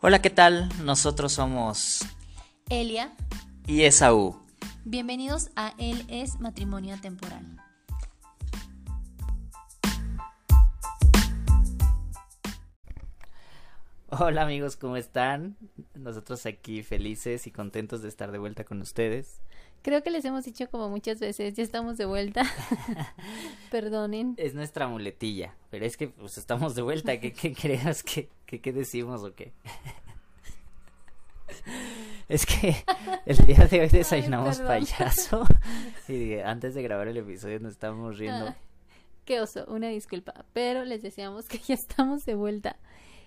Hola, ¿qué tal? Nosotros somos Elia. y Esaú. Bienvenidos a Él es Matrimonio Temporal. Hola amigos, ¿cómo están? Nosotros aquí felices y contentos de estar de vuelta con ustedes. Creo que les hemos dicho como muchas veces, ya estamos de vuelta. Perdonen. Es nuestra muletilla, pero es que pues estamos de vuelta. ¿Qué, qué creas que, que- qué decimos o qué? Es que el día de hoy desayunamos payaso y antes de grabar el episodio nos estábamos riendo. Ah, qué oso, una disculpa, pero les deseamos que ya estamos de vuelta.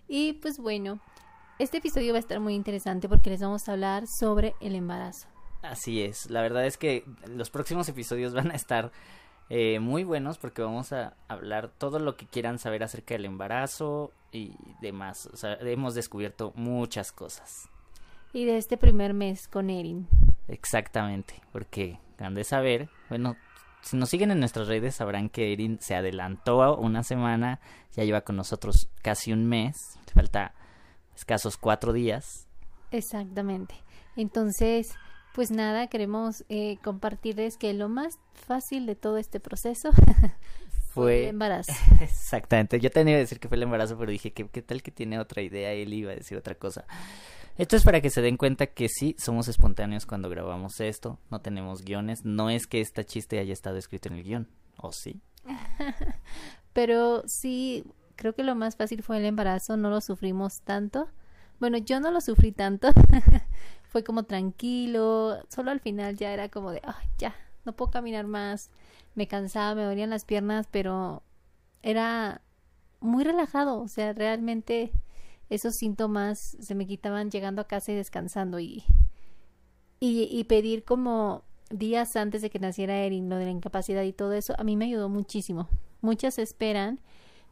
Y pues bueno, este episodio va a estar muy interesante porque les vamos a hablar sobre el embarazo. Así es, la verdad es que los próximos episodios van a estar eh, muy buenos porque vamos a hablar todo lo que quieran saber acerca del embarazo y demás. O sea, hemos descubierto muchas cosas. Y de este primer mes con Erin. Exactamente, porque han de saber, bueno, si nos siguen en nuestras redes sabrán que Erin se adelantó una semana, ya lleva con nosotros casi un mes, falta escasos cuatro días. Exactamente. Entonces, pues nada, queremos eh, compartirles que lo más fácil de todo este proceso fue el embarazo. Exactamente, yo tenía que decir que fue el embarazo, pero dije que qué tal que tiene otra idea, él iba a decir otra cosa. Esto es para que se den cuenta que sí, somos espontáneos cuando grabamos esto, no tenemos guiones, no es que esta chiste haya estado escrito en el guion, ¿o sí? Pero sí, creo que lo más fácil fue el embarazo, no lo sufrimos tanto. Bueno, yo no lo sufrí tanto. Fue como tranquilo, solo al final ya era como de, ay, ya, no puedo caminar más. Me cansaba, me dolían las piernas, pero era muy relajado, o sea, realmente esos síntomas se me quitaban llegando a casa y descansando y y, y pedir como días antes de que naciera Erin lo de la incapacidad y todo eso a mí me ayudó muchísimo muchas esperan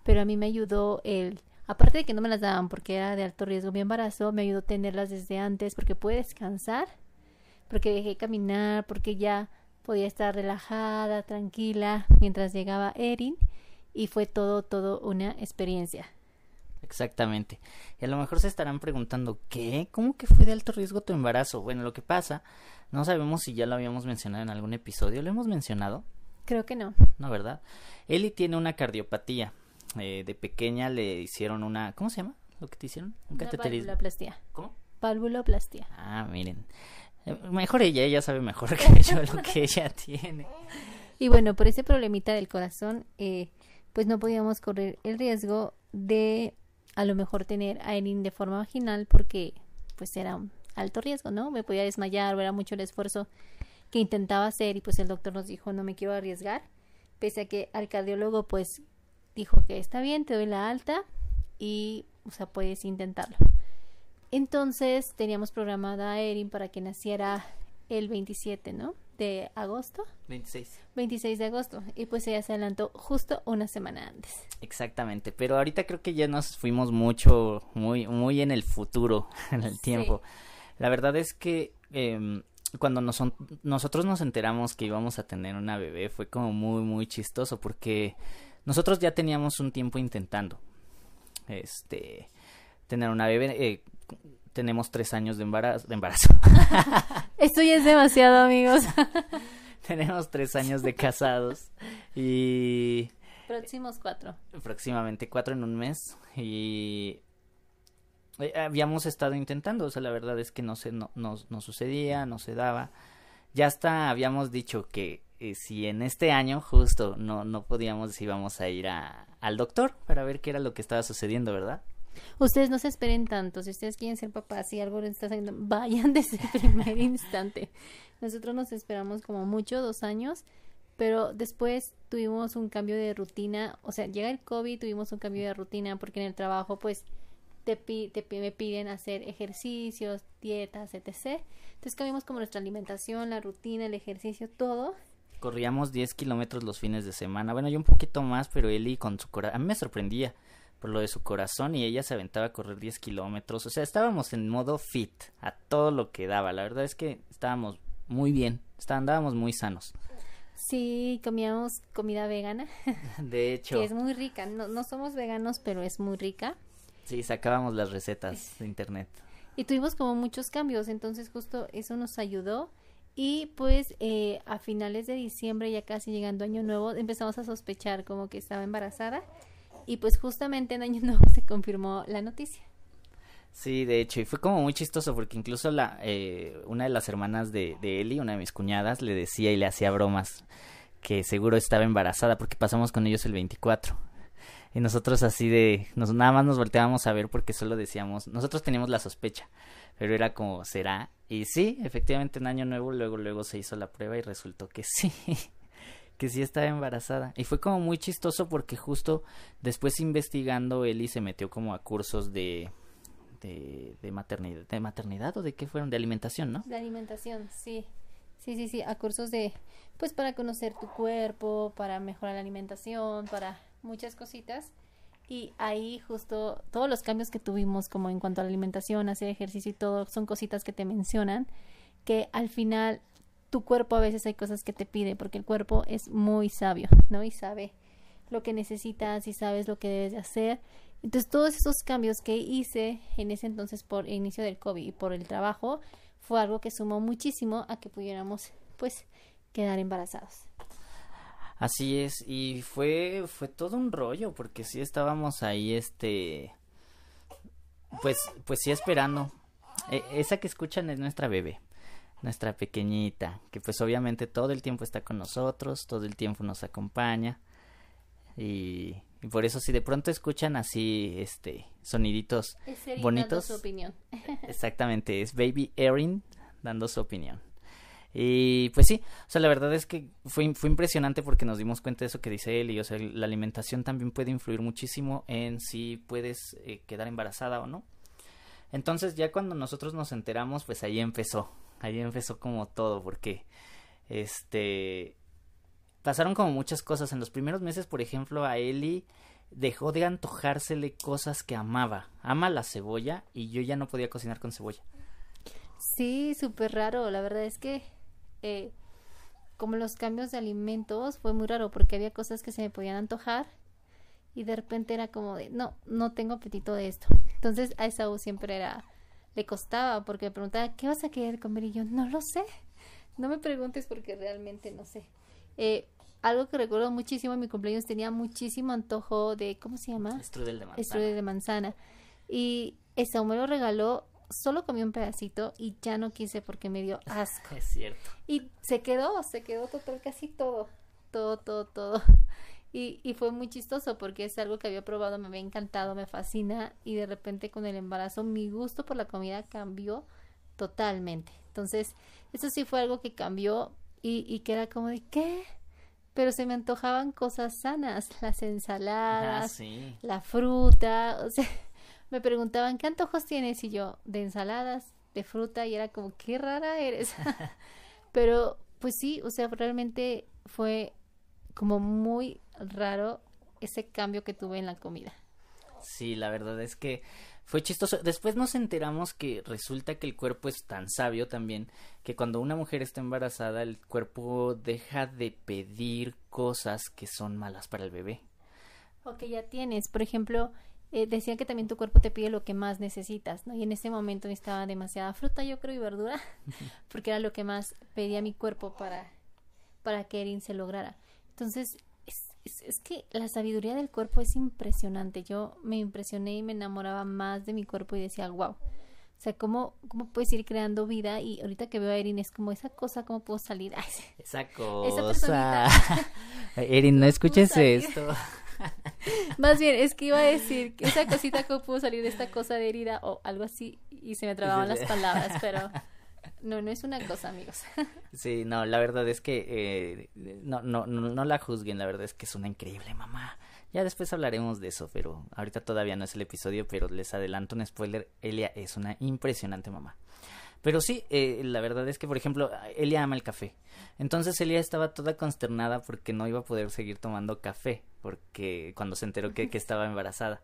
pero a mí me ayudó el aparte de que no me las daban porque era de alto riesgo mi embarazo me ayudó tenerlas desde antes porque pude descansar porque dejé caminar porque ya podía estar relajada tranquila mientras llegaba Erin y fue todo todo una experiencia Exactamente. Y a lo mejor se estarán preguntando, ¿qué? ¿Cómo que fue de alto riesgo tu embarazo? Bueno, lo que pasa, no sabemos si ya lo habíamos mencionado en algún episodio, ¿lo hemos mencionado? creo que no No, ¿verdad? Eli tiene una cardiopatía. Eh, de pequeña le hicieron una, ¿cómo se llama? ¿Lo que te hicieron? Un cateterismo. valvuloplastia ¿Cómo? valvuloplastia Ah, miren. Eh, Mejor ella, ella sabe mejor que yo lo que ella tiene. Y bueno, por ese problemita del corazón, eh, pues no podíamos correr el riesgo de a lo mejor tener a Erin de forma vaginal porque pues era un alto riesgo, ¿no? Me podía desmayar o era mucho el esfuerzo que intentaba hacer y pues el doctor nos dijo no me quiero arriesgar, pese a que al cardiólogo pues dijo que está bien, te doy la alta y o sea puedes intentarlo. Entonces teníamos programada a Erin para que naciera el 27, ¿no? De agosto. 26. 26 de agosto y pues ella se adelantó justo una semana antes. Exactamente, pero ahorita creo que ya nos fuimos mucho, muy, muy en el futuro, en el Sí. tiempo. La verdad es que em, cuando nos, nosotros nos enteramos que íbamos a tener una bebé fue como muy, muy chistoso porque nosotros ya teníamos un tiempo intentando, este, tener una bebé. eh, tenemos tres años de embarazo, de embarazo. Esto ya es demasiado, amigos. tenemos tres años de casados y Próximos cuatro. próximamente cuatro en un mes y eh, habíamos estado intentando, o sea, la verdad es que no se no, no, no sucedía, no se daba. Ya hasta habíamos dicho que si en este año justo no no podíamos íbamos a ir al doctor para ver qué era lo que estaba sucediendo, ¿verdad? Ustedes no se esperen tanto. Si ustedes quieren ser papás, si algo les está saliendo, vayan desde el primer instante. Nosotros nos esperamos como mucho, dos años, pero después tuvimos un cambio de rutina. O sea, llega el COVID, tuvimos un cambio de rutina porque en el trabajo, pues, te, te me piden hacer ejercicios, dietas, etc. Entonces cambiamos como nuestra alimentación, la rutina, el ejercicio, todo. Corríamos 10 kilómetros los fines de semana, bueno, yo un poquito más, pero Eli con su corazón, a mí me sorprendía por lo de su corazón y ella se aventaba a correr 10 kilómetros, o sea, estábamos en modo fit, a todo lo que daba, la verdad es que estábamos muy bien, está- andábamos muy sanos. Sí, comíamos comida vegana, De hecho, que es muy rica. No, no somos veganos, pero es muy rica. Sí, sacábamos las recetas de internet. Y tuvimos como muchos cambios, entonces justo eso nos ayudó. Y pues eh, a finales de diciembre, ya casi llegando Año Nuevo, empezamos a sospechar como que estaba embarazada. Y pues justamente en Año Nuevo se confirmó la noticia. Sí, de hecho, y fue como muy chistoso porque incluso la, eh, una de las hermanas de, de Eli, una de mis cuñadas, le decía y le hacía bromas que seguro estaba embarazada porque pasamos con ellos el 24. Y nosotros así de, nos, nada más nos volteábamos a ver porque solo decíamos, nosotros teníamos la sospecha, pero era como, ¿será? Y sí, efectivamente en Año Nuevo luego, luego se hizo la prueba y resultó que sí, que sí estaba embarazada. Y fue como muy chistoso porque justo después investigando, Eli se metió como a cursos de, de, de maternidad, de maternidad o de qué fueron, de alimentación, ¿no? De alimentación, sí. Sí, sí, sí, a cursos de, pues para conocer tu cuerpo, para mejorar la alimentación, para muchas cositas. Y ahí justo todos los cambios que tuvimos como en cuanto a la alimentación, hacer ejercicio y todo, son cositas que te mencionan, que al final tu cuerpo a veces hay cosas que te pide, porque el cuerpo es muy sabio, ¿no? Y sabe lo que necesitas y sabes lo que debes de hacer. Entonces todos esos cambios que hice en ese entonces por el inicio del COVID y por el trabajo fue algo que sumó muchísimo a que pudiéramos pues quedar embarazados. Así es, y fue, fue todo un rollo, porque sí estábamos ahí, este, pues, pues sí esperando. E, esa que escuchan es nuestra bebé, nuestra pequeñita, que pues obviamente todo el tiempo está con nosotros, todo el tiempo nos acompaña, y, y por eso si de pronto escuchan así, este, soniditos Es bonitos. su opinión. Exactamente, es Baby Erin dando su opinión. Y pues sí, o sea, la verdad es que fue, fue impresionante porque nos dimos cuenta de eso que dice él y, o sea, la alimentación también puede influir muchísimo en si puedes eh, quedar embarazada o no. Entonces ya cuando nosotros nos enteramos, pues ahí empezó, ahí empezó como todo, porque este pasaron como muchas cosas. En los primeros meses, por ejemplo, a Eli dejó de antojársele cosas que amaba. Ama la cebolla y yo ya no podía cocinar con cebolla. Sí, súper raro. La verdad es que eh, como los cambios de alimentos fue muy raro porque había cosas que se me podían antojar y de repente era como de, no, no tengo apetito de esto. Entonces a Esaú siempre era, le costaba porque me preguntaba, ¿qué vas a querer comer? Y yo, no lo sé. No me preguntes porque realmente no sé. Eh, algo que recuerdo muchísimo en mi cumpleaños tenía muchísimo antojo de, ¿cómo se llama? Strudel de manzana. Strudel de manzana. Y Esaú me lo regaló, solo comí un pedacito y ya no quise porque me dio asco. Es cierto. Y se quedó, se quedó total casi todo, todo, todo, todo. Y, y fue muy chistoso porque es algo que había probado, me había encantado, me fascina y de repente con el embarazo mi gusto por la comida cambió totalmente. Entonces, eso sí fue algo que cambió y, y que era como de, ¿qué? Pero se me antojaban cosas sanas, las Ah, ensaladas, sí. la fruta, o sea, me preguntaban, ¿qué antojos tienes? Y yo, de ensaladas, de fruta, y era como, qué rara eres. Pero, pues sí, o sea, realmente fue como muy raro ese cambio que tuve en la comida. Sí, la verdad es que fue chistoso. Después nos enteramos que resulta que el cuerpo es tan sabio también que cuando una mujer está embarazada el cuerpo deja de pedir cosas que son malas para el bebé. O que ya tienes, por ejemplo, eh, decían que también tu cuerpo te pide lo que más necesitas, ¿no? Y en ese momento necesitaba demasiada fruta, yo creo, y verdura, porque era lo que más pedía mi cuerpo para, para que Erin se lograra. Entonces, es, es, es que la sabiduría del cuerpo es impresionante. Yo me impresioné y me enamoraba más de mi cuerpo y decía, wow. O sea, ¿cómo, ¿cómo puedes ir creando vida? Y ahorita que veo a Erin es como esa cosa, ¿cómo puedo salir? Ay. Esa cosa. Erin, no escuches salir? esto. Más bien, es que iba a decir que esa cosita cómo pudo salir de esta cosa de herida o algo así y se me trababan las palabras, pero no, no es una cosa, amigos. Sí, no, la verdad es que eh, no, no, no, no la juzguen, la verdad es que es una increíble mamá. Ya después hablaremos de eso, pero ahorita todavía no es el episodio, pero les adelanto un spoiler, Elia es una impresionante mamá. Pero sí, eh, la verdad es que, por ejemplo, Elia ama el café. Entonces Elia estaba toda consternada porque no iba a poder seguir tomando café, porque cuando se enteró que, que estaba embarazada.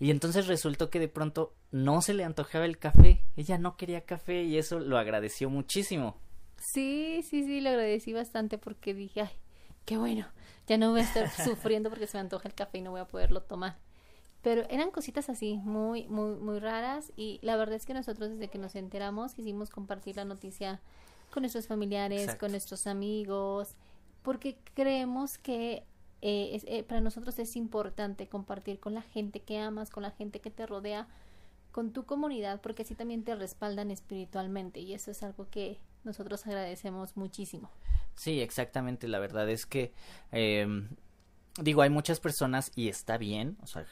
Y entonces resultó que de pronto no se le antojaba el café, ella no quería café y eso lo agradeció muchísimo. Sí, sí, sí, lo agradecí bastante porque dije, ay, qué bueno, ya no voy a estar sufriendo porque se me antoja el café y no voy a poderlo tomar. Pero eran cositas así, muy, muy, muy raras. Y la verdad es que nosotros desde que nos enteramos quisimos compartir la noticia con nuestros familiares, con nuestros amigos, porque creemos que eh, eh, para nosotros es importante compartir con la gente que amas, con la gente que te rodea, con tu comunidad, porque así también te respaldan espiritualmente y eso es algo que nosotros agradecemos muchísimo. Sí, exactamente. La verdad es que em, digo, hay muchas personas y está bien, o sea,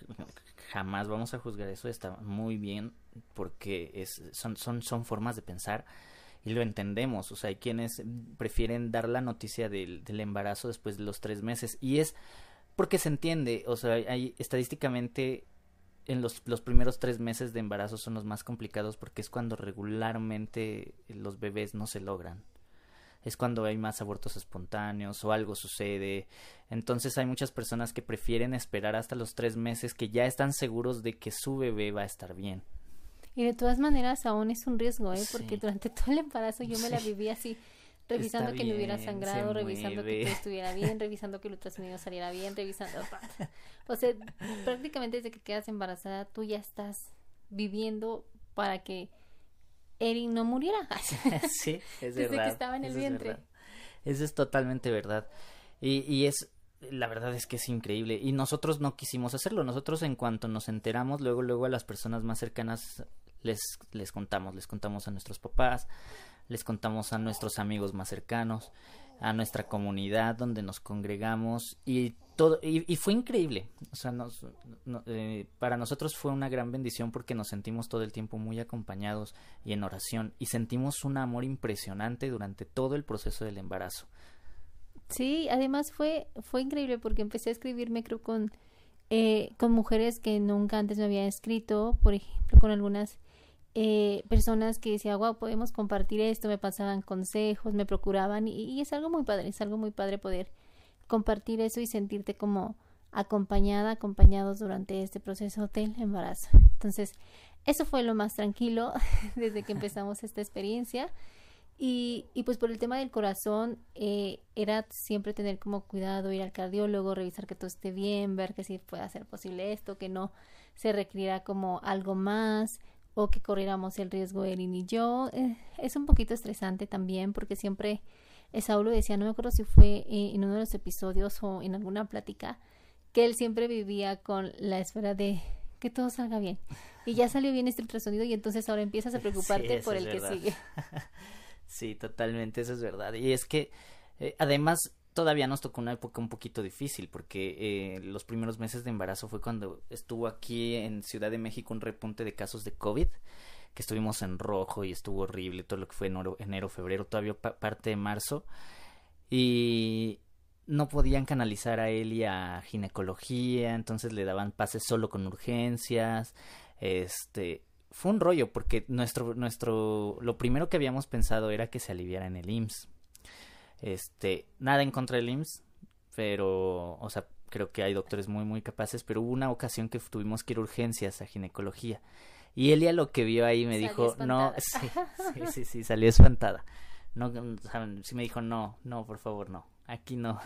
jamás vamos a juzgar eso, está muy bien porque es, son, son, son formas de pensar y lo entendemos, o sea, hay quienes prefieren dar la noticia del, embarazo después de los tres meses y es porque se entiende, o sea, hay estadísticamente en los, los primeros tres meses de embarazo son los más complicados porque es cuando regularmente los bebés no se logran es cuando hay más abortos espontáneos o algo sucede. Entonces hay muchas personas que prefieren esperar hasta los tres meses que ya están seguros de que su bebé va a estar bien. Y de todas maneras aún es un riesgo, ¿eh? Porque durante todo el embarazo yo me la viví así, revisando que no hubiera sangrado, revisando que todo estuviera bien, revisando que el ultrasonido saliera bien, revisando... o sea, prácticamente desde que quedas embarazada tú ya estás viviendo para que Erin no muriera. sí, es Desde que estaba en el vientre. Eso es totalmente verdad. Y, y es, la verdad es que es increíble. Y nosotros no quisimos hacerlo. Nosotros en cuanto nos enteramos, luego, luego a las personas más cercanas les, les contamos. Les contamos a nuestros papás, les contamos a nuestros amigos más cercanos, a nuestra comunidad donde nos congregamos y todo y, fue increíble o sea nos, eh, para nosotros fue una gran bendición porque nos sentimos todo el tiempo muy acompañados y en oración y sentimos un amor impresionante durante todo el proceso del embarazo sí además fue fue increíble porque empecé a escribirme creo con eh, con mujeres que nunca antes me había escrito por ejemplo con algunas eh, personas que decían, wow, podemos compartir esto, me pasaban consejos, me procuraban y, y, es algo muy padre, es algo muy padre poder compartir eso y sentirte como acompañada, acompañados durante este proceso del embarazo. Entonces, eso fue lo más tranquilo desde que empezamos esta experiencia. Y, y pues por el tema del corazón, eh, era siempre tener como cuidado, ir al cardiólogo, revisar que todo esté bien, ver que si puede ser posible esto, que no se requiriera como algo más, o que corriéramos el riesgo Erin y yo. Eh, es un poquito estresante también porque siempre Saulo decía, no me acuerdo si fue eh, en uno de los episodios o en alguna plática, que él siempre vivía con la espera de que todo salga bien. Y ya salió bien este ultrasonido y entonces ahora empiezas a preocuparte por el que sigue. sí, totalmente, eso es verdad. Y es que eh, además todavía nos tocó una época un poquito difícil porque eh, los primeros meses de embarazo fue cuando estuvo aquí en Ciudad de México un repunte de casos de COVID que estuvimos en rojo y estuvo horrible todo lo que fue enero, enero febrero, todavía parte de marzo y no podían canalizar a y a ginecología, entonces le daban pases solo con urgencias, este fue un rollo porque nuestro nuestro lo primero que habíamos pensado era que se aliviara en el IMSS este, nada en contra del IMSS, pero, o sea, creo que hay doctores muy, muy capaces, pero hubo una ocasión que tuvimos que ir a urgencias a ginecología. Y Elia lo que vio ahí me dijo, no, sí, sí, sí, sí, salió espantada. No, sí me dijo, no, no, por favor, no, aquí no.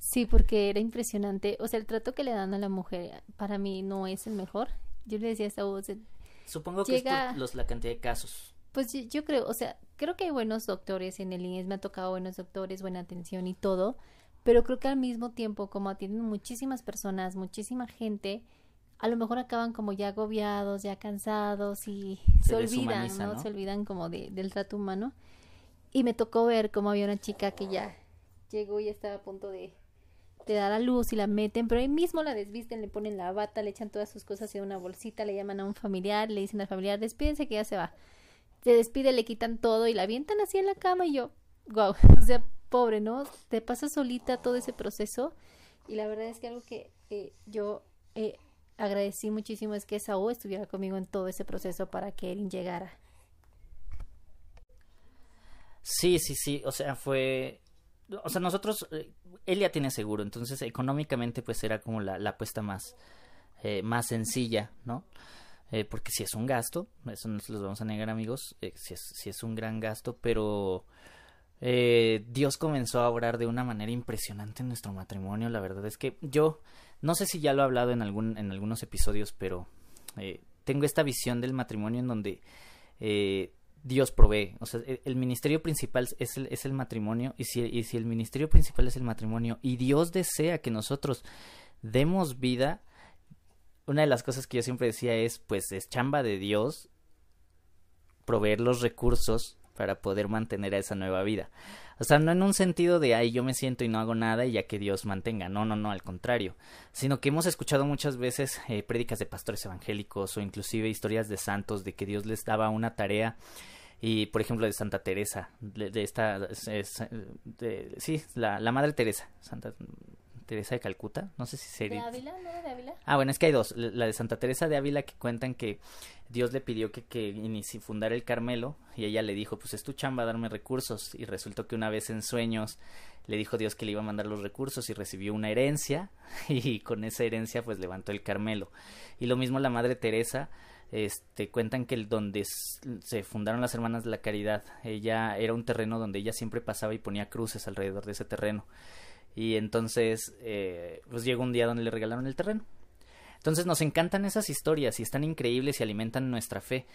Sí, porque era impresionante. O sea, el trato que le dan a la mujer para mí no es el mejor. Yo le decía a esta voz. Supongo que es por los, la cantidad de casos. Pues yo, creo, o sea, creo que hay buenos doctores en el INES, me ha tocado buenos doctores, buena atención y todo, pero creo que al mismo tiempo, como atienden muchísimas personas, muchísima gente, a lo mejor acaban como ya agobiados, ya cansados y se, olvidan, ¿no? Se olvidan como de, del trato humano. Y me tocó ver cómo había una chica que ya llegó y estaba a punto de, de dar a luz y la meten, pero ahí mismo la desvisten, le ponen la bata, le echan todas sus cosas en una bolsita, le llaman a un familiar, le dicen al familiar, despídense que ya se va se despide, le quitan todo y la avientan así en la cama y yo, wow, o sea, pobre, ¿no? Te pasa solita todo ese proceso y la verdad es que algo que eh, yo eh, agradecí muchísimo es que Saúl estuviera conmigo en todo ese proceso para que Erin llegara. Sí, sí, sí, o sea, fue, o sea, nosotros, eh, él ya tiene seguro, entonces económicamente pues era como la, la apuesta más, más sencilla, ¿no? Eh, porque si es un gasto, eso no se los vamos a negar amigos, eh, si, es, si es un gran gasto, pero eh, Dios comenzó a obrar de una manera impresionante en nuestro matrimonio. La verdad es que yo, no sé si ya lo he hablado en, algún, en algunos episodios, pero tengo esta visión del matrimonio en donde Dios provee. O sea, el, ministerio principal es el, es el matrimonio y si, y si el ministerio principal es el matrimonio y Dios desea que nosotros demos vida, una de las cosas que yo siempre decía es, pues es chamba de Dios proveer los recursos para poder mantener a esa nueva vida. O sea, no en un sentido de, ay, yo me siento y no hago nada y ya que Dios mantenga. No, no, no, al contrario. Sino que hemos escuchado muchas veces eh, prédicas de pastores evangélicos o inclusive historias de santos de que Dios les daba una tarea y por ejemplo de Santa Teresa de, esta sí la Madre Teresa Santa Teresa de Calcuta, no sé si sería. ¿De Ávila? ¿No de Ávila? Ah, bueno, es que hay dos. La de Santa Teresa de Ávila que cuentan que Dios le pidió que, que fundara el Carmelo y ella le dijo, pues es tu chamba darme recursos. Y resultó que una vez en sueños le dijo Dios que le iba a mandar los recursos y recibió una herencia y con esa herencia pues levantó el Carmelo. Y lo mismo la Madre Teresa este cuentan que el donde se fundaron las hermanas de la caridad ella era un terreno donde ella siempre pasaba y ponía cruces alrededor de ese terreno y entonces, eh, pues llegó un día donde le regalaron el terreno. Entonces nos encantan esas historias y están increíbles y alimentan nuestra fe.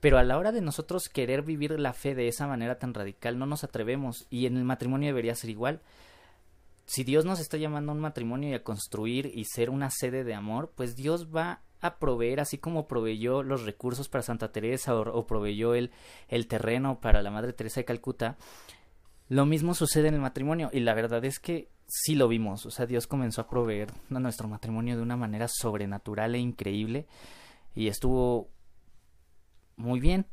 Pero a la hora de nosotros querer vivir la fe de esa manera tan radical, no nos atrevemos. Y en el matrimonio debería ser igual. Si Dios nos está llamando a un matrimonio y a construir y ser una sede de amor, pues Dios va a proveer, así como proveyó los recursos para Santa Teresa o, o proveyó el, el terreno para la Madre Teresa de Calcuta, lo mismo sucede en el matrimonio. Y la verdad es que sí lo vimos, o sea, Dios comenzó a proveer a nuestro matrimonio de una manera sobrenatural e increíble y estuvo muy bien.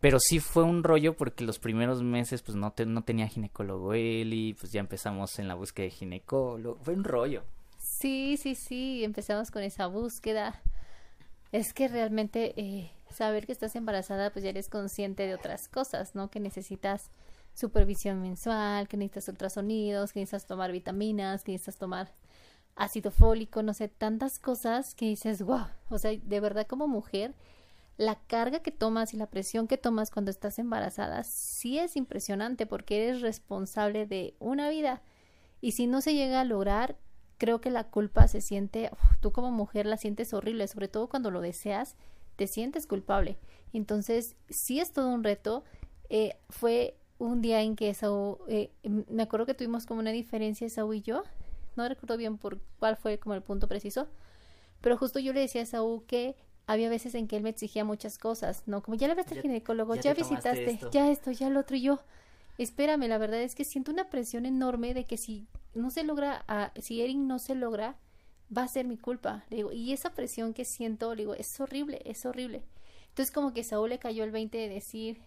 Pero sí fue un rollo porque los primeros meses pues no, no tenía ginecólogo él y pues ya empezamos en la búsqueda de ginecólogo. Fue un rollo. Sí, sí, sí, empezamos con esa búsqueda. Es que realmente eh, saber que estás embarazada pues ya eres consciente de otras cosas, ¿no? Que necesitas supervisión mensual, que necesitas ultrasonidos, que necesitas tomar vitaminas, que necesitas tomar ácido fólico, no sé, tantas cosas que dices, wow, o sea, de verdad como mujer, la carga que tomas y la presión que tomas cuando estás embarazada sí es impresionante porque eres responsable de una vida y si no se llega a lograr, creo que la culpa se siente, tú como mujer la sientes horrible, sobre todo cuando lo deseas, te sientes culpable. Entonces, sí es todo un reto. Eh, fue un día en que Saúl, eh, me acuerdo que tuvimos como una diferencia Saúl y yo, no recuerdo bien por cuál fue como el punto preciso, pero justo yo le decía a Saúl que había veces en que él me exigía muchas cosas, ¿no? Como ya le ves al ginecólogo, ya, visitaste, ya esto, ya lo otro y yo. Espérame, la verdad es que siento una presión enorme de que si no se logra, si Erin no se logra, va a ser mi culpa. Le digo, y esa presión que siento, le digo, es horrible, es horrible. Entonces como que Saúl le cayó el 20 de decir,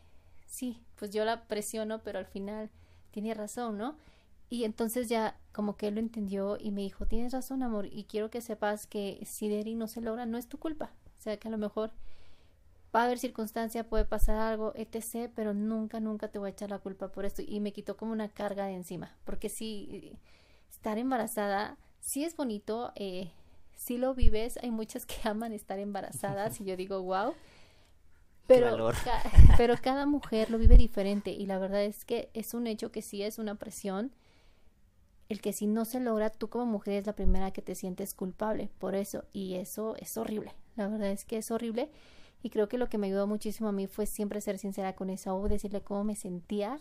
sí, pues yo la presiono, pero al final tiene razón, ¿no? Y entonces ya como que él lo entendió y me dijo, tienes razón, amor, y quiero que sepas que si Derry no se logra, no es tu culpa. O sea, que a lo mejor va a haber circunstancia, puede pasar algo, etc., pero nunca, nunca te voy a echar la culpa por esto. Y me quitó como una carga de encima, porque sí, estar embarazada, sí es bonito, eh, sí lo vives, hay muchas que aman estar embarazadas y yo digo, wow, pero, pero cada mujer lo vive diferente y la verdad es que es un hecho que sí es una presión. El que si no se logra, tú como mujer es la primera que te sientes culpable por eso y eso es horrible. La verdad es que es horrible y creo que lo que me ayudó muchísimo a mí fue siempre ser sincera con o decirle cómo me sentía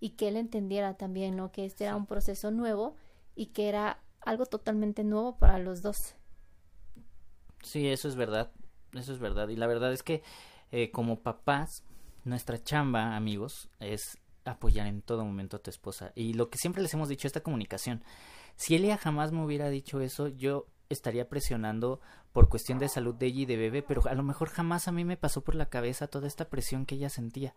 y que él entendiera también, ¿no? Que este era un proceso nuevo y que era algo totalmente nuevo para los dos. Sí, eso es verdad, eso es verdad y la verdad es que eh, como papás, nuestra chamba, amigos, es apoyar en todo momento a tu esposa. Y lo que siempre les hemos dicho, esta comunicación. Si Elia jamás me hubiera dicho eso, yo estaría presionando por cuestión de salud de ella y de bebé, pero a lo mejor jamás a mí me pasó por la cabeza toda esta presión que ella sentía.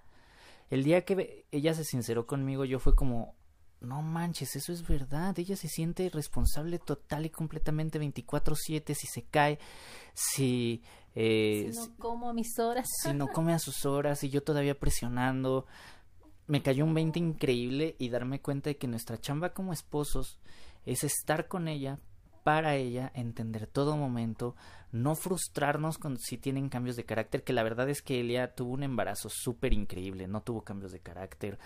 El día que ella se sinceró conmigo, yo fue como, no manches, eso es verdad. Ella se siente responsable total y completamente 24/7 si se cae, si... Eh, si no como a mis horas. Si no come a sus horas y yo todavía presionando. Me cayó un 20 increíble y darme cuenta de que nuestra chamba como esposos es estar con ella, para ella, entender todo momento, no frustrarnos con si tienen cambios de carácter, que la verdad es que Elia tuvo un embarazo súper increíble, no tuvo cambios de carácter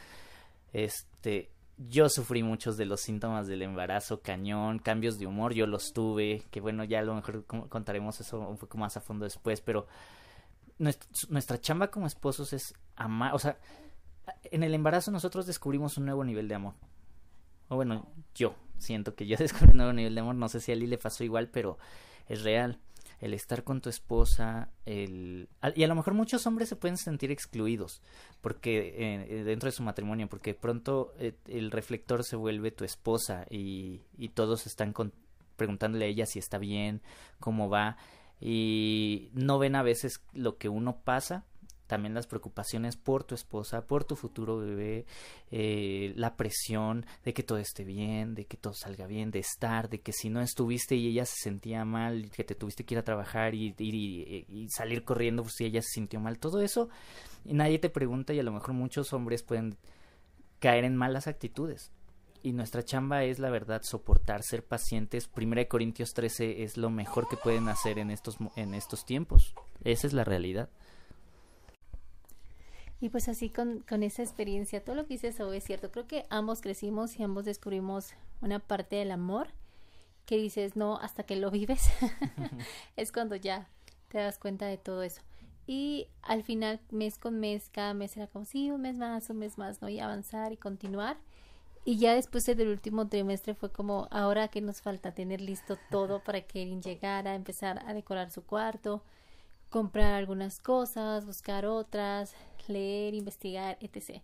Este, yo sufrí muchos de los síntomas del embarazo, cañón, cambios de humor, yo los tuve, que bueno, ya a lo mejor contaremos eso un poco más a fondo después, pero nuestra, chamba como esposos es amar, o sea, en el embarazo nosotros descubrimos un nuevo nivel de amor. O bueno, yo siento que yo descubrí un nuevo nivel de amor, no sé si a Lee le pasó igual, pero es real el estar con tu esposa, el... Y a lo mejor muchos hombres se pueden sentir excluidos porque eh, dentro de su matrimonio, porque pronto eh, el reflector se vuelve tu esposa y, y todos están preguntándole a ella si está bien, cómo va, y no ven a veces lo que uno pasa también las preocupaciones por tu esposa, por tu futuro bebé, eh, la presión de que todo esté bien, de que todo salga bien, de estar, de que si no estuviste y ella se sentía mal, que te tuviste que ir a trabajar y, y, salir corriendo si ella se sintió mal, todo eso y nadie te pregunta y a lo mejor muchos hombres pueden caer en malas actitudes. Y nuestra chamba es, la verdad, soportar, ser pacientes. Primera de Corintios 13 es lo mejor que pueden hacer en estos, en estos tiempos. Esa es la realidad. Y pues así con, con esa experiencia, todo lo que dices hoy es cierto. Creo que ambos crecimos y ambos descubrimos una parte del amor que dices no hasta que lo vives. es cuando ya te das cuenta de todo eso. Y al final, mes con mes, cada mes era como, sí, un mes más, un mes más, ¿no? Y avanzar y continuar. Y ya después del último trimestre fue como, ahora que nos falta tener listo todo para que Erin llegara, empezar a decorar su cuarto, comprar algunas cosas, buscar otras, leer, investigar, etc.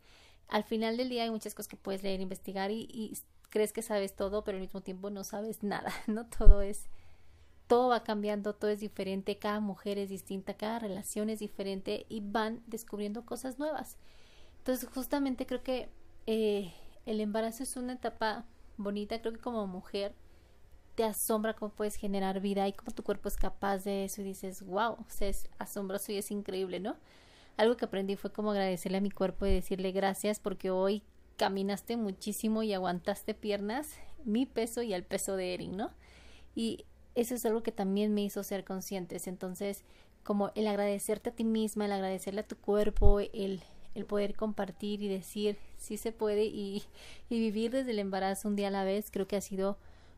Al final del día hay muchas cosas que puedes leer, investigar y, crees que sabes todo, pero al mismo tiempo no sabes nada, ¿no? Todo es, todo va cambiando, todo es diferente, cada mujer es distinta, cada relación es diferente y van descubriendo cosas nuevas. Entonces, justamente creo que eh, el embarazo es una etapa bonita, creo que como mujer te asombra cómo puedes generar vida y cómo tu cuerpo es capaz de eso y dices, wow, o sea, es asombroso y es increíble, ¿no? algo que aprendí fue como agradecerle a mi cuerpo y decirle gracias porque hoy caminaste muchísimo y aguantaste piernas, mi peso y el peso de Erin, ¿no? Y eso es algo que también me hizo ser conscientes. Entonces, como el agradecerte a ti misma, el agradecerle a tu cuerpo, el, el poder compartir y decir sí se puede y, y, vivir desde el embarazo un día a la vez, creo que ha sido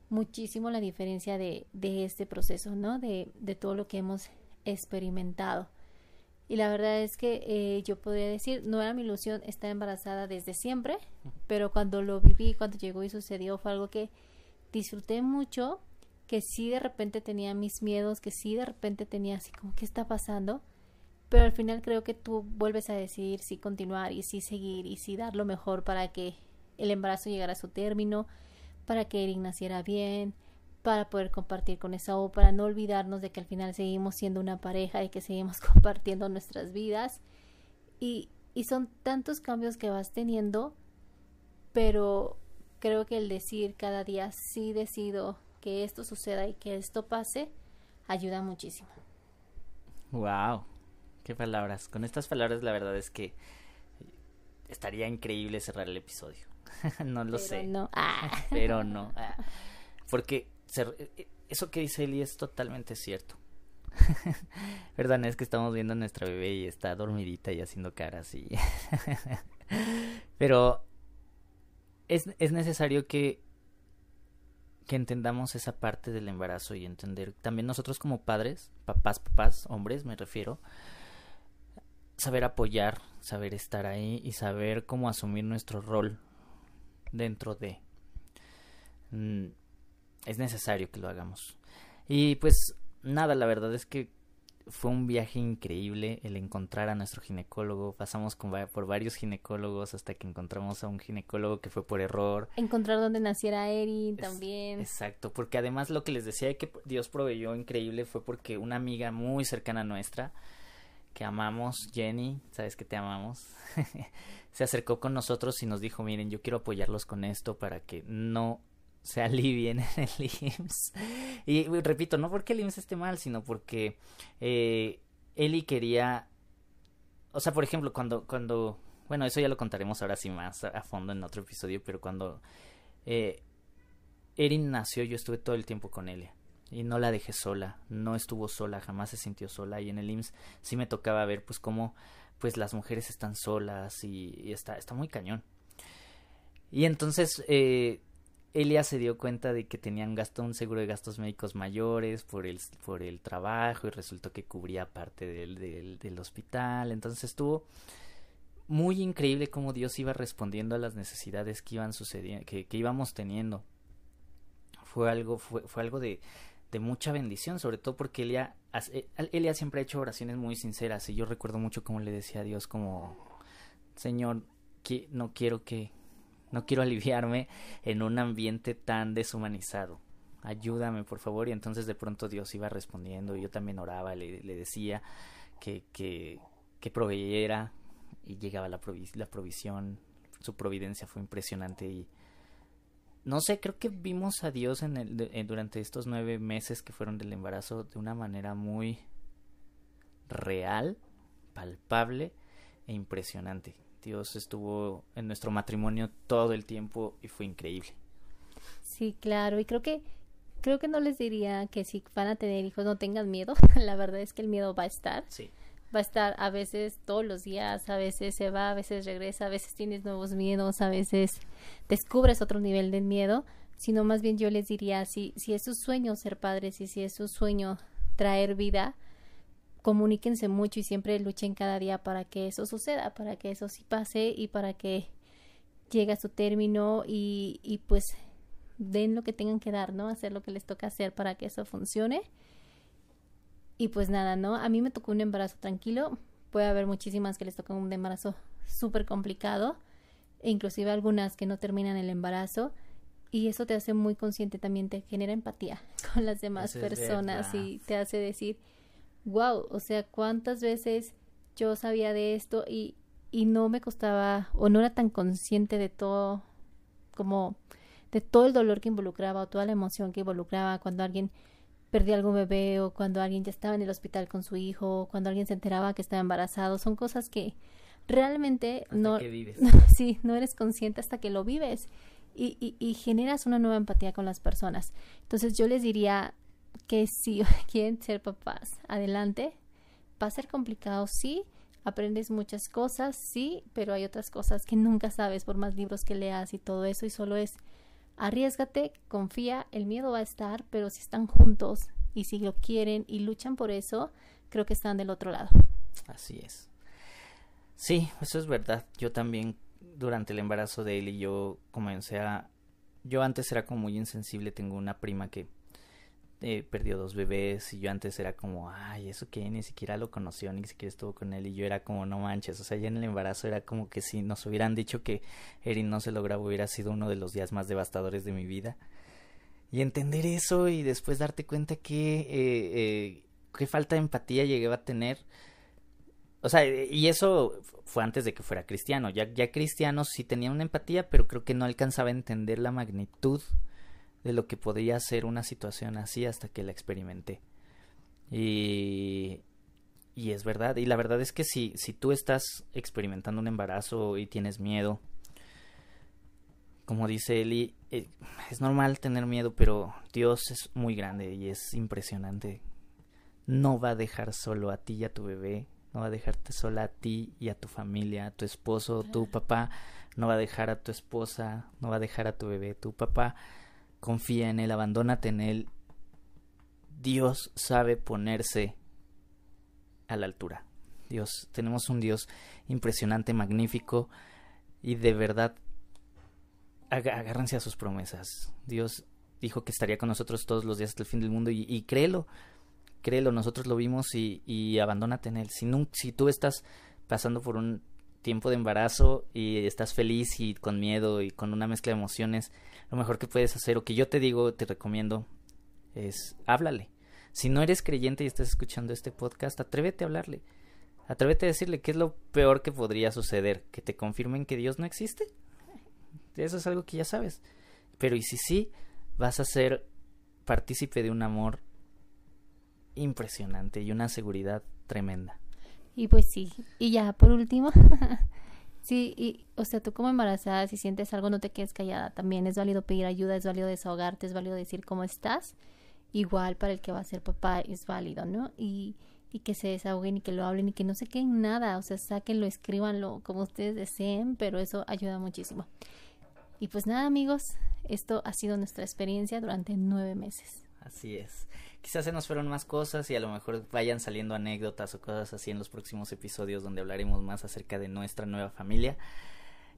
muchísimo la diferencia de, de este proceso, ¿no? De, de todo lo que hemos experimentado. Y la verdad es que eh, yo podría decir, no era mi ilusión estar embarazada desde siempre, pero cuando lo viví, cuando llegó y sucedió, fue algo que disfruté mucho, que sí de repente tenía mis miedos, que sí de repente tenía así como, ¿qué está pasando? Pero al final creo que tú vuelves a decidir si continuar y si seguir y si dar lo mejor para que el embarazo llegara a su término, para que Eric naciera bien, para poder compartir con esa o para no olvidarnos de que al final seguimos siendo una pareja y que seguimos compartiendo nuestras vidas. Y, y son tantos cambios que vas teniendo pero creo que el decir cada día sí decido que esto suceda y que esto pase ayuda muchísimo. Wow qué palabras. Con estas palabras la verdad es que estaría increíble cerrar el episodio no lo sé no. pero no ah. porque eh, eso que dice Eli es totalmente cierto. ¿Verdad? Es que estamos viendo a nuestra bebé y está dormidita y haciendo caras y... Pero es, es necesario que, que entendamos esa parte del embarazo y entender también nosotros como padres, papás, papás, hombres me refiero, saber apoyar, saber estar ahí y saber cómo asumir nuestro rol dentro de... Mm, es necesario que lo hagamos. Y pues nada, la verdad es que fue un viaje increíble el encontrar a nuestro ginecólogo. Pasamos por varios ginecólogos hasta que encontramos a un ginecólogo que fue por error. Encontrar donde naciera Erin también. Exacto, porque además lo que les decía que Dios proveyó increíble fue porque una amiga muy cercana a nuestra, que amamos, Jenny, sabes que te amamos, se acercó con nosotros y nos dijo, miren, yo quiero apoyarlos con esto para que no se alivien en el IMSS. Y repito, no porque el IMSS esté mal, sino porque eh, Eli quería, o sea, por ejemplo, cuando, cuando, bueno, eso ya lo contaremos ahora sí más a, fondo en otro episodio, pero cuando eh, Erin nació, yo estuve todo el tiempo con Elia. Y no la dejé sola, no estuvo sola, jamás se sintió sola. Y en el IMSS sí me tocaba ver, pues, cómo, pues, las mujeres están solas y, está, está muy cañón. Y entonces eh, Elia se dio cuenta de que tenían gasto un seguro de gastos médicos mayores por el, por el trabajo y resultó que cubría parte del, del, del hospital. Entonces estuvo muy increíble cómo Dios iba respondiendo a las necesidades que iban sucediendo, que, que íbamos teniendo. Fue algo, fue, fue algo de, de mucha bendición, sobre todo porque Elia, Elia siempre ha hecho oraciones muy sinceras y yo recuerdo mucho cómo le decía a Dios como, Señor, que no quiero que no quiero aliviarme en un ambiente tan deshumanizado. Ayúdame, por favor. Y entonces de pronto Dios iba respondiendo. Y yo también oraba, le, le decía que, que, que proveyera. Y llegaba la, la provisión. Su providencia fue impresionante. Y no sé, creo que vimos a Dios en el, en, durante estos nueve meses que fueron del embarazo de una manera muy real, palpable e impresionante. Dios estuvo en nuestro matrimonio todo el tiempo y fue increíble. Sí, claro, y creo que creo que no les diría que si van a tener hijos no tengan miedo. La verdad es que el miedo va a estar. Sí. Va a estar a veces todos los días, a veces se va, a veces regresa, a veces tienes nuevos miedos, a veces descubres otro nivel de miedo, sino más bien yo les diría si si es su sueño ser padres y si es su sueño traer vida, comuníquense mucho y siempre luchen cada día para que eso suceda, para que eso sí pase y para que llegue a su término y, y pues den lo que tengan que dar, ¿no? Hacer lo que les toca hacer para que eso funcione. Y pues nada, ¿no? A mí me tocó un embarazo tranquilo. Puede haber muchísimas que les tocan un embarazo súper complicado. E inclusive algunas que no terminan el embarazo. Y eso te hace muy consciente también, te genera empatía con las demás personas y te hace decir, wow, o sea, cuántas veces yo sabía de esto y, y no me costaba o no era tan consciente de todo como de todo el dolor que involucraba o toda la emoción que involucraba cuando alguien perdía algún bebé o cuando alguien ya estaba en el hospital con su hijo o cuando alguien se enteraba que estaba embarazado son cosas que realmente hasta no, que vives. sí no eres consciente hasta que lo vives y, y, y generas una nueva empatía con las personas entonces yo les diría que si quieren ser papás, adelante. Va a ser complicado, sí. Aprendes muchas cosas, sí, pero hay otras cosas que nunca sabes por más libros que leas y todo eso. Y solo es arriesgate, confía, el miedo va a estar, pero si están juntos y si lo quieren y luchan por eso, creo que están del otro lado. Así es. Sí, eso es verdad. Yo también durante el embarazo de él y yo comencé a... Yo antes era como muy insensible, tengo una prima que eh, perdió dos bebés y yo antes era como, ay, eso que ni siquiera lo conoció, ni siquiera estuvo con él y yo era como, no manches, o sea, ya en el embarazo era como que si nos hubieran dicho que Erin no se lograba hubiera sido uno de los días más devastadores de mi vida. Y entender eso y después darte cuenta que, eh, eh, qué falta de empatía llegué a tener. O sea, y eso fue antes de que fuera cristiano. Ya, ya cristiano sí tenía una empatía, pero creo que no alcanzaba a entender la magnitud de lo que podría ser una situación así hasta que la experimenté. Y, y es verdad, y la verdad es que si, si tú estás experimentando un embarazo y tienes miedo, como dice Eli, eh, es normal tener miedo, pero Dios es muy grande y es impresionante. No va a dejar solo a ti y a tu bebé, no va a dejarte sola a ti y a tu familia, a tu esposo, tu papá, no va a dejar a tu esposa, no va a dejar a tu bebé, tu papá confía en Él, abandónate en Él. Dios sabe ponerse a la altura. Dios, tenemos un Dios impresionante, magnífico y de verdad agárrense a sus promesas. Dios dijo que estaría con nosotros todos los días hasta el fin del mundo y, créelo, créelo, nosotros lo vimos y, y abandónate en Él. Si tú estás pasando por un tiempo de embarazo y estás feliz y con miedo y con una mezcla de emociones, lo mejor que puedes hacer o que yo te digo, te recomiendo, es háblale. Si no eres creyente y estás escuchando este podcast, atrévete a hablarle. Atrévete a decirle qué es lo peor que podría suceder, que te confirmen que Dios no existe. Eso es algo que ya sabes. Pero y si sí, vas a ser partícipe de un amor impresionante y una seguridad tremenda. Y pues sí, y ya por último, sí, y, o sea, tú como embarazada, si sientes algo, no te quedes callada. También es válido pedir ayuda, es válido desahogarte, es válido decir cómo estás. Igual para el que va a ser papá es válido, ¿no? Y, y que se desahoguen y que lo hablen y que no se queden nada, o sea, sáquenlo, escríbanlo como ustedes deseen, pero eso ayuda muchísimo. Y pues nada, amigos, esto ha sido nuestra experiencia durante nueve meses. Así es. Quizás se nos fueron más cosas y a lo mejor vayan saliendo anécdotas o cosas así en los próximos episodios donde hablaremos más acerca de nuestra nueva familia,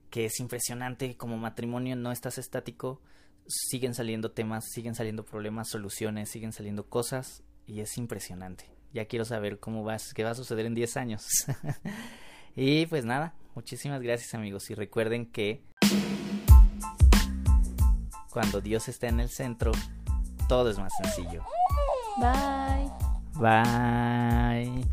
que es impresionante, como matrimonio no estás estático, siguen saliendo temas, siguen saliendo problemas, soluciones, siguen saliendo cosas y es impresionante. Ya quiero saber cómo va, qué va a suceder en 10 años. y pues nada, muchísimas gracias amigos y recuerden que cuando Dios está en el centro, todo es más sencillo. Bye. Bye.